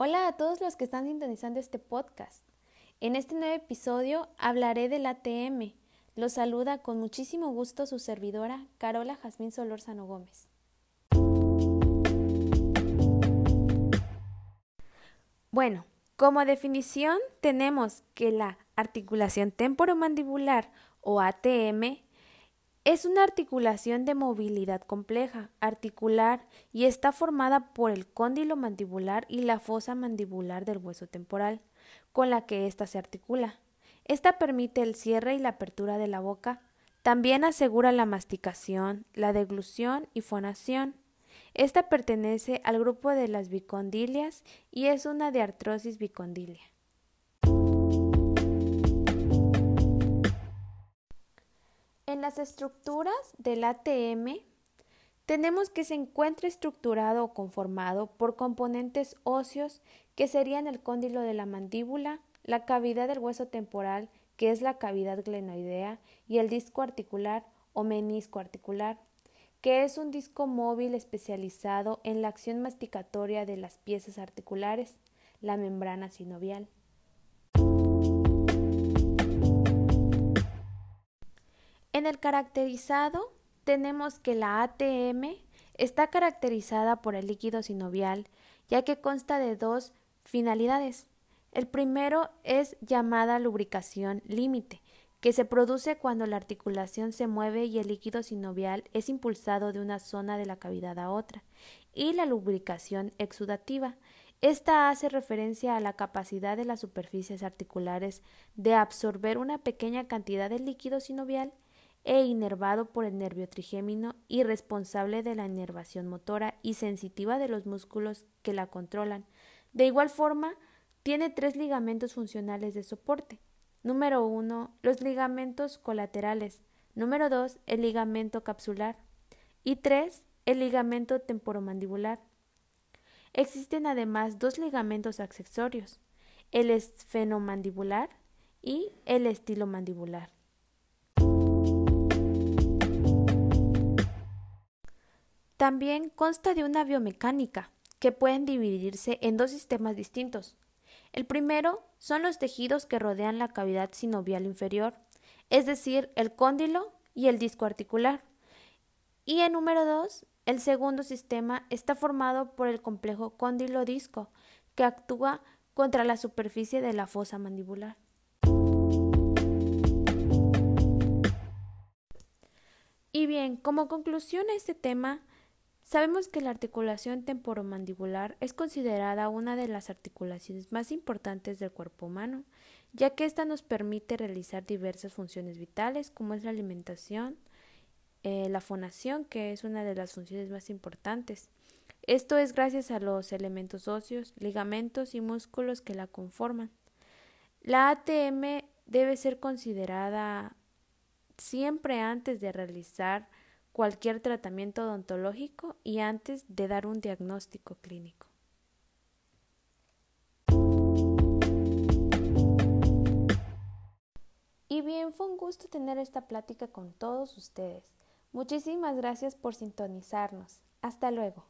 Hola a todos los que están sintonizando este podcast. En este nuevo episodio hablaré del ATM. Los saluda con muchísimo gusto su servidora Carola Jazmín Solórzano Gómez. Bueno, como definición tenemos que la articulación temporomandibular o ATM es una articulación de movilidad compleja, articular, y está formada por el cóndilo mandibular y la fosa mandibular del hueso temporal, con la que ésta se articula. Esta permite el cierre y la apertura de la boca. También asegura la masticación, la deglución y fonación. Esta pertenece al grupo de las bicondilias y es una de artrosis bicondilia. En las estructuras del ATM tenemos que se encuentra estructurado o conformado por componentes óseos que serían el cóndilo de la mandíbula, la cavidad del hueso temporal, que es la cavidad glenoidea, y el disco articular o menisco articular, que es un disco móvil especializado en la acción masticatoria de las piezas articulares, la membrana sinovial. En el caracterizado tenemos que la ATM está caracterizada por el líquido sinovial, ya que consta de dos finalidades. El primero es llamada lubricación límite, que se produce cuando la articulación se mueve y el líquido sinovial es impulsado de una zona de la cavidad a otra, y la lubricación exudativa. Esta hace referencia a la capacidad de las superficies articulares de absorber una pequeña cantidad de líquido sinovial e inervado por el nervio trigémino y responsable de la inervación motora y sensitiva de los músculos que la controlan. De igual forma, tiene tres ligamentos funcionales de soporte. Número 1. Los ligamentos colaterales. Número 2. El ligamento capsular. Y 3. El ligamento temporomandibular. Existen además dos ligamentos accesorios, el esfenomandibular y el estilomandibular. También consta de una biomecánica, que pueden dividirse en dos sistemas distintos. El primero son los tejidos que rodean la cavidad sinovial inferior, es decir, el cóndilo y el disco articular. Y en número dos, el segundo sistema está formado por el complejo cóndilo-disco, que actúa contra la superficie de la fosa mandibular. Y bien, como conclusión a este tema, Sabemos que la articulación temporomandibular es considerada una de las articulaciones más importantes del cuerpo humano, ya que ésta nos permite realizar diversas funciones vitales, como es la alimentación, eh, la fonación, que es una de las funciones más importantes. Esto es gracias a los elementos óseos, ligamentos y músculos que la conforman. La ATM debe ser considerada siempre antes de realizar cualquier tratamiento odontológico y antes de dar un diagnóstico clínico. Y bien, fue un gusto tener esta plática con todos ustedes. Muchísimas gracias por sintonizarnos. Hasta luego.